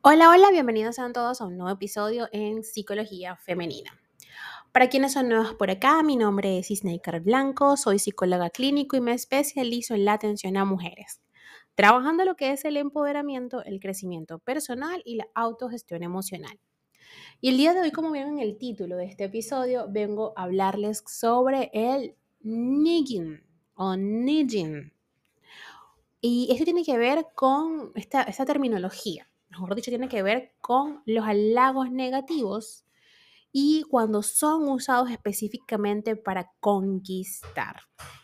Hola, hola, bienvenidos sean todos a un nuevo episodio en Psicología Femenina. Para quienes son nuevos por acá, mi nombre es Isneikar Blanco, soy psicóloga clínico y me especializo en la atención a mujeres, trabajando lo que es el empoderamiento, el crecimiento personal y la autogestión emocional. Y el día de hoy, como vieron en el título de este episodio, vengo a hablarles sobre el nigging o nigging. Y esto tiene que ver con esta terminología mejor dicho, tiene que ver con los halagos negativos y cuando son usados específicamente para conquistar.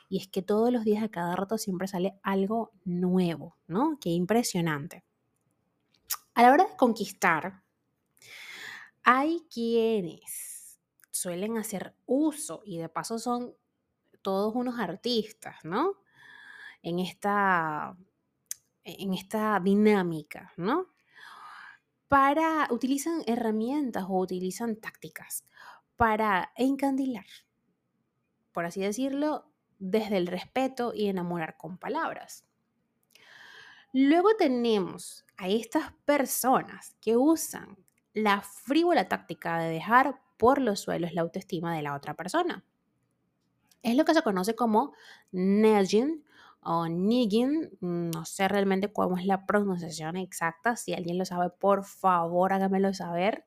Y es que todos los días, a cada rato, siempre sale algo nuevo, ¿no? Qué impresionante. A la hora de conquistar, hay quienes suelen hacer uso y de paso son todos unos artistas, ¿no? En esta, en esta dinámica, ¿no? Para, utilizan herramientas o utilizan tácticas para encandilar, por así decirlo, desde el respeto y enamorar con palabras. Luego tenemos a estas personas que usan la frívola táctica de dejar por los suelos la autoestima de la otra persona. Es lo que se conoce como nudging o Niggin, no sé realmente cómo es la pronunciación exacta, si alguien lo sabe, por favor hágamelo saber.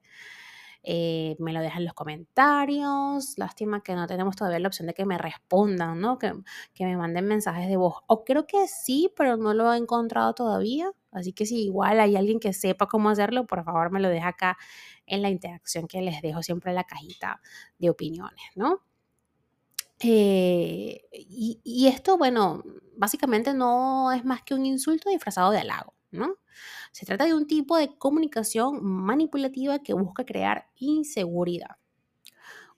Eh, me lo dejan en los comentarios. Lástima que no tenemos todavía la opción de que me respondan, ¿no? Que, que, me manden mensajes de voz. O creo que sí, pero no lo he encontrado todavía. Así que si igual hay alguien que sepa cómo hacerlo, por favor me lo deja acá en la interacción que les dejo siempre en la cajita de opiniones, ¿no? Eh, y, esto, bueno, básicamente no es más que un insulto disfrazado de halago, ¿no? Se trata de un tipo de comunicación manipulativa que busca crear inseguridad.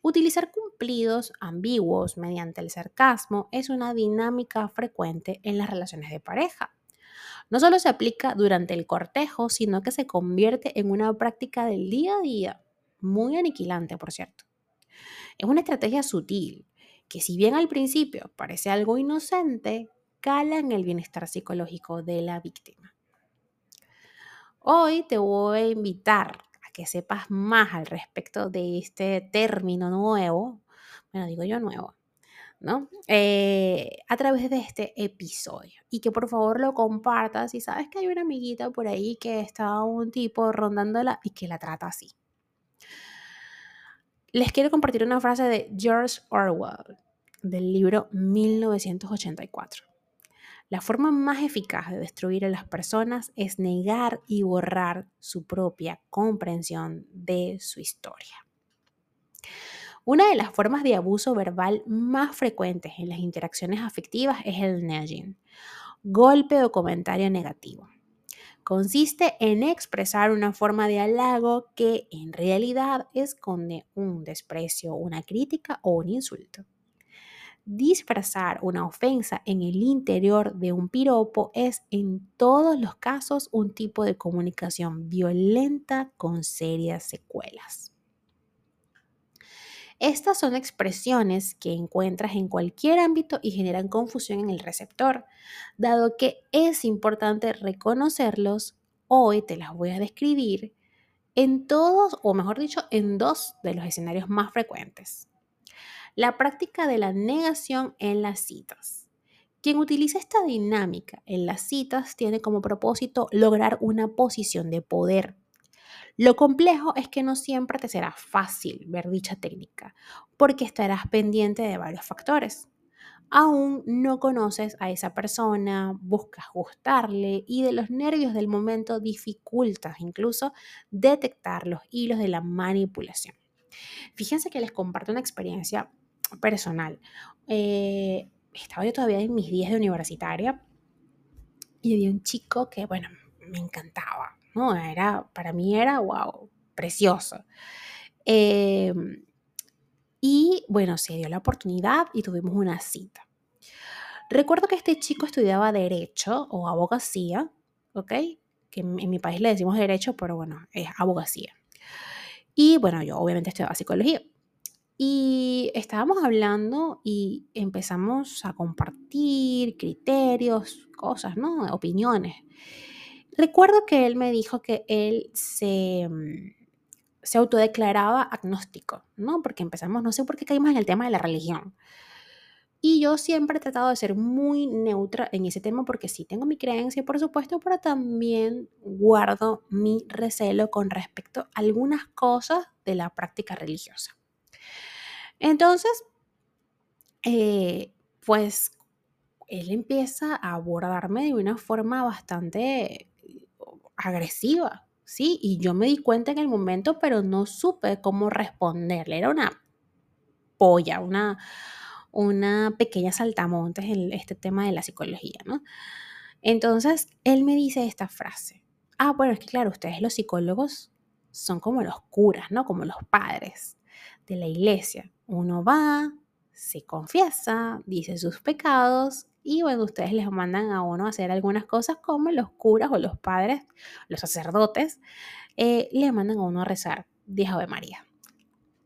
Utilizar cumplidos ambiguos mediante el sarcasmo es una dinámica frecuente en las relaciones de pareja. No solo se aplica durante el cortejo, sino que se convierte en una práctica del día a día, muy aniquilante, por cierto. Es una estrategia sutil que si bien al principio parece algo inocente, cala en el bienestar psicológico de la víctima. Hoy te voy a invitar a que sepas más al respecto de este término nuevo, bueno, digo yo nuevo, ¿no? Eh, a través de este episodio. Y que por favor lo compartas si sabes que hay una amiguita por ahí que está un tipo rondándola y que la trata así les quiero compartir una frase de George Orwell del libro 1984. La forma más eficaz de destruir a las personas es negar y borrar su propia comprensión de su historia. Una de las formas de abuso verbal más frecuentes en las interacciones afectivas es el nudging, golpe o comentario negativo consiste en expresar una forma de halago que en realidad esconde un desprecio, una crítica o un insulto. Disfrazar una ofensa en el interior de un piropo es en todos los casos un tipo de comunicación violenta con serias secuelas. Estas son expresiones que encuentras en cualquier ámbito y generan confusión en el receptor. Dado que es importante reconocerlos, hoy te las voy a describir en todos, o mejor dicho, en dos de los escenarios más frecuentes. La práctica de la negación en las citas. Quien utiliza esta dinámica en las citas tiene como propósito lograr una posición de poder lo complejo es que no siempre te será fácil ver dicha técnica, porque estarás pendiente de varios factores. Aún no conoces a esa persona, buscas gustarle y de los nervios del momento dificultas incluso detectar los hilos de la manipulación. Fíjense que les comparto una experiencia personal. Eh, estaba yo todavía en mis días de universitaria y había un chico que, bueno, me encantaba ¿no? Era, para mí era, wow, precioso. Em, y bueno, se dio la oportunidad y tuvimos una cita. Recuerdo que este chico estudiaba derecho o abogacía, ¿ok? Que en, mi país le decimos derecho, pero bueno, es abogacía. Y bueno, yo obviamente estudiaba psicología. Y estábamos hablando y empezamos a compartir criterios, cosas, ¿no? Opiniones Recuerdo que él me dijo que él se, mm, se autodeclaraba agnóstico, ¿no? Porque empezamos, no sé por qué caímos en el tema de la religión. Y yo siempre he tratado de ser muy neutra en ese tema porque sí tengo mi creencia, por supuesto, pero también guardo mi recelo con respecto a algunas cosas de la práctica religiosa. Entonces, eh, pues él empieza a abordarme de una forma bastante agresiva, ¿sí? Y yo me di cuenta en el momento, pero no supe cómo responderle. Era una polla, una una pequeña saltamontes en este tema de la psicología, ¿no? Entonces, él me dice esta frase. Ah, bueno, es que claro, ustedes los psicólogos son como los curas, ¿no? Como los padres de la iglesia. Uno va, se confiesa, dice sus pecados y bueno, ustedes les mandan a uno a hacer algunas cosas como los curas o los padres, los sacerdotes, eh, le mandan a uno a rezar, dijo Ave María.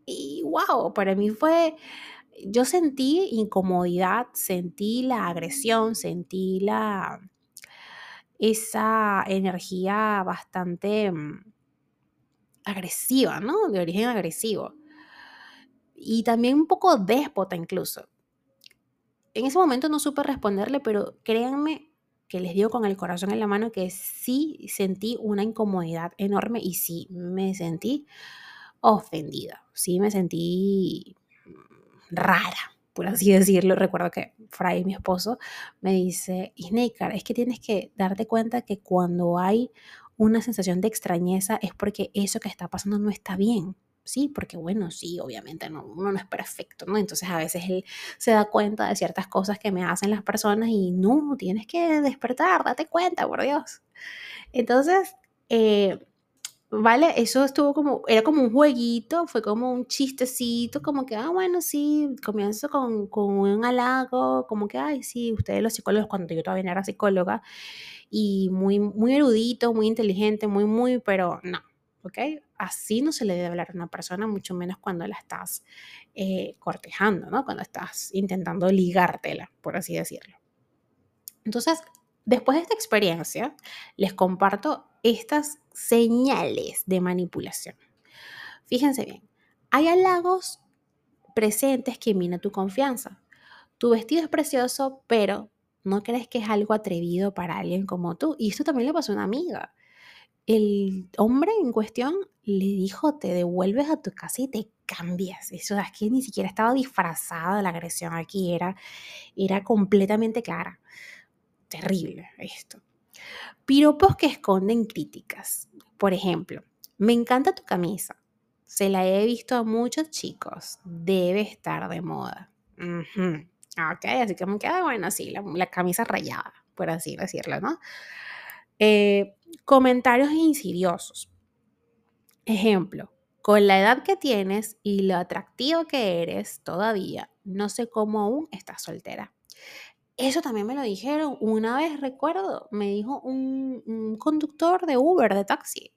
Y wow, para mí fue yo sentí incomodidad, sentí la agresión, sentí la, esa energía bastante mm, agresiva, ¿no? De origen agresivo. Y también un poco déspota incluso. En ese momento no supe responderle, pero créanme que les digo con el corazón en la mano que sí sentí una incomodidad enorme y sí me sentí ofendida, sí me sentí rara, por así decirlo. Recuerdo que Fray, mi esposo, me dice, Snaker, es que tienes que darte cuenta que cuando hay una sensación de extrañeza es porque eso que está pasando no está bien. Sí, porque bueno, sí, obviamente no, uno no es perfecto, ¿no? Entonces a veces él se da cuenta de ciertas cosas que me hacen las personas y no, tienes que despertar, date cuenta, por Dios. Entonces, eh, ¿vale? Eso estuvo como, era como un jueguito, fue como un chistecito, como que, ah, bueno, sí, comienzo con, con un halago, como que, ay, sí, ustedes los psicólogos, cuando yo todavía era psicóloga, y muy, muy erudito, muy inteligente, muy, muy, pero no, ¿ok? Así no se le debe hablar a una persona, mucho menos cuando la estás eh, cortejando, ¿no? Cuando estás intentando ligártela, por así decirlo. Entonces, después de esta experiencia, les comparto estas señales de manipulación. Fíjense bien, hay halagos presentes que mina tu confianza. Tu vestido es precioso, pero no crees que es algo atrevido para alguien como tú. Y esto también le pasó a una amiga. El hombre en cuestión le dijo, te devuelves a tu casa y te cambias. Eso es que ni siquiera estaba disfrazada la agresión aquí, era, era completamente clara. Terrible esto. Piropos que esconden críticas. Por ejemplo, me encanta tu camisa. Se la he visto a muchos chicos. Debe estar de moda. Ok, así que me queda bueno, sí, la, camisa rayada, por así decirlo, ¿no? Eh, comentarios insidiosos. Ejemplo, con la edad que tienes y lo atractivo que eres todavía, no sé cómo aún estás soltera. Eso también me lo dijeron. Una vez recuerdo, me dijo un, conductor de Uber, de taxi.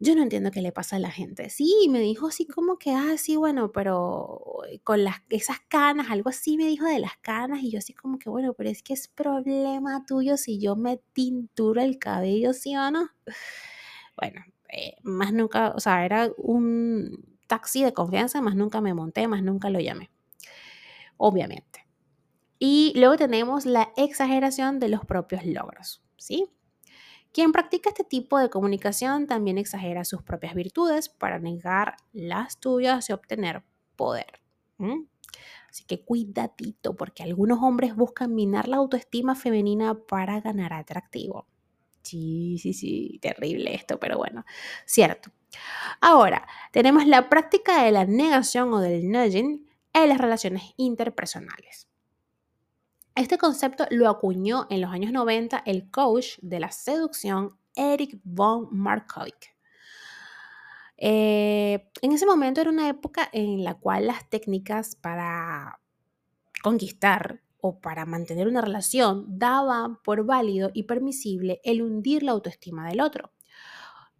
Yo no entiendo qué le pasa a la gente. Sí, me dijo así como que, ah, sí, bueno, pero con las, esas canas, algo así me dijo de las canas y yo así como que, bueno, pero es que es problema tuyo si yo me tinturo el cabello, ¿sí o no? Bueno, eh, más nunca, o sea, era un taxi de confianza, más nunca me monté, más nunca lo llamé. Obviamente. Y luego tenemos la exageración de los propios logros, ¿sí? Quien practica este tipo de comunicación también exagera sus propias virtudes para negar las tuyas y obtener poder. Así que cuidadito, porque algunos hombres buscan minar la autoestima femenina para ganar atractivo. Sí, sí, sí, terrible esto, pero bueno, cierto. Ahora, tenemos la práctica de la negación o del nudging en las relaciones interpersonales. Este concepto lo acuñó en los años 90 el coach de la seducción Eric von Markovic. Eh, en ese momento era una época en la cual las técnicas para conquistar o para mantener una relación daban por válido y permisible el hundir la autoestima del otro.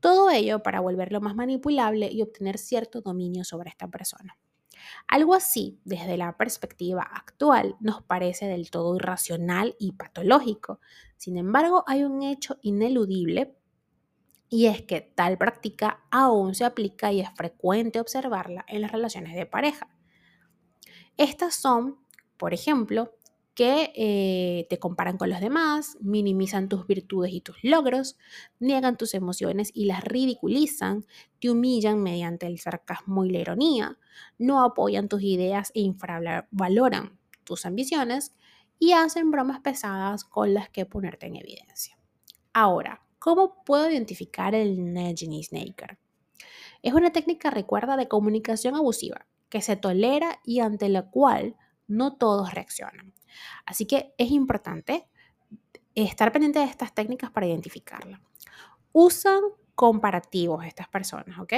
Todo ello para volverlo más manipulable y obtener cierto dominio sobre esta persona. Algo así, desde la perspectiva actual, nos parece del todo irracional y patológico. Sin embargo, hay un hecho ineludible y es que tal práctica aún se aplica y es frecuente observarla en las relaciones de pareja. Estas son, por ejemplo, que eh, te comparan con los demás, minimizan tus virtudes y tus logros, niegan tus emociones y las ridiculizan, te humillan mediante el sarcasmo y la ironía, no apoyan tus ideas e infravaloran tus ambiciones y hacen bromas pesadas con las que ponerte en evidencia. Ahora, ¿cómo puedo identificar el nudging snaker? Es una técnica, recuerda, de comunicación abusiva que se tolera y ante la cual no todos reaccionan. Así que es importante estar pendiente de estas técnicas para identificarla. Usan comparativos estas personas, ¿ok?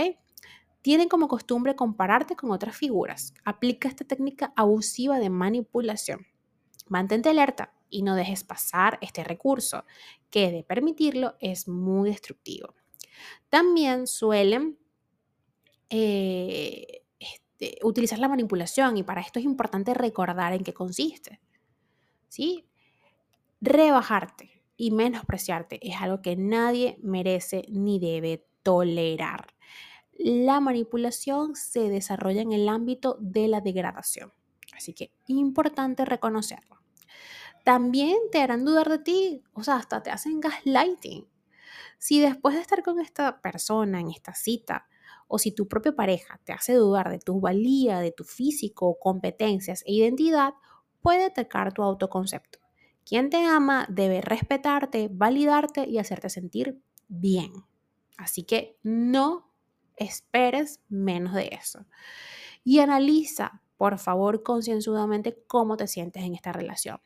Tienen como costumbre compararte con otras figuras. Aplica esta técnica abusiva de manipulación. Mantente alerta y no dejes pasar este recurso, que de permitirlo es muy destructivo. También suelen eh, este, utilizar la manipulación y para esto es importante recordar en qué consiste. ¿Sí? Rebajarte y menospreciarte es algo que nadie merece ni debe tolerar. La manipulación se desarrolla en el ámbito de la degradación, así que importante reconocerlo. También te harán dudar de ti, o sea, hasta te hacen gaslighting. Si después de estar con esta persona en esta cita, o si tu propia pareja te hace dudar de tu valía, de tu físico, competencias e identidad, puede atacar tu autoconcepto. Quien te ama debe respetarte, validarte y hacerte sentir bien. Así que no esperes menos de eso. Y analiza, por favor, concienzudamente cómo te sientes en esta relación.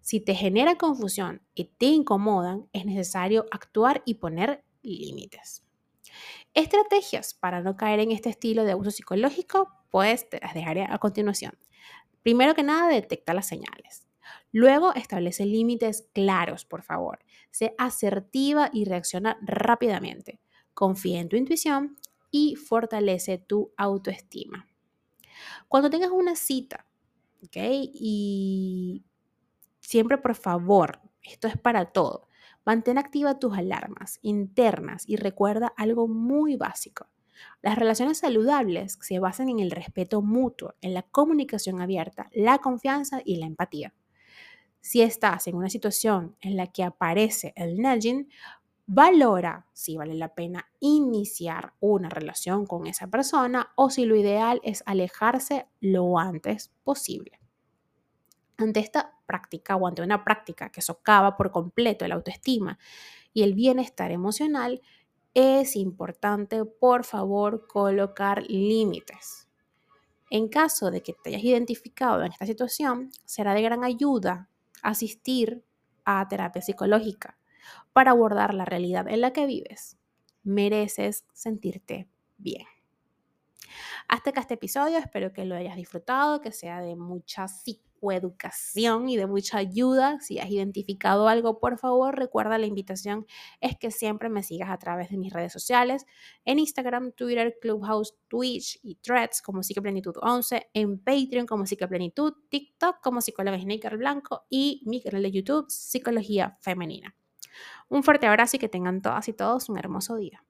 Si te genera confusión y te incomodan, es necesario actuar y poner límites. Estrategias para no caer en este estilo de abuso psicológico, pues te las dejaré a continuación. Primero que nada, detecta las señales. Luego, establece límites claros, por favor. Sé asertiva y reacciona rápidamente. Confía en tu intuición y fortalece tu autoestima. Cuando tengas una cita, ¿ok? Y siempre, por favor, esto es para todo. Mantén activa tus alarmas internas y recuerda algo muy básico. Las relaciones saludables se basan en el respeto mutuo, en la comunicación abierta, la confianza y la empatía. Si estás en una situación en la que aparece el nudging, valora si vale la pena iniciar una relación con esa persona o si lo ideal es alejarse lo antes posible. Ante esta práctica o ante una práctica que socava por completo la autoestima y el bienestar emocional, es importante, por favor, colocar límites. En caso de que te hayas identificado en esta situación, será de gran ayuda asistir a terapia psicológica para abordar la realidad en la que vives. Mereces sentirte bien. Hasta acá este episodio, espero que lo hayas disfrutado, que sea de mucha psicología educación y de mucha ayuda. Si has identificado algo, por favor, recuerda la invitación es que siempre me sigas a través de mis redes sociales, en Instagram, Twitter, Clubhouse, Twitch y Threads como Psicoplenitud 11, en Patreon como Psicoplenitud, TikTok como Psicóloga Sneaker Blanco y mi canal de YouTube, Psicología Femenina. Un fuerte abrazo y que tengan todas y todos un hermoso día.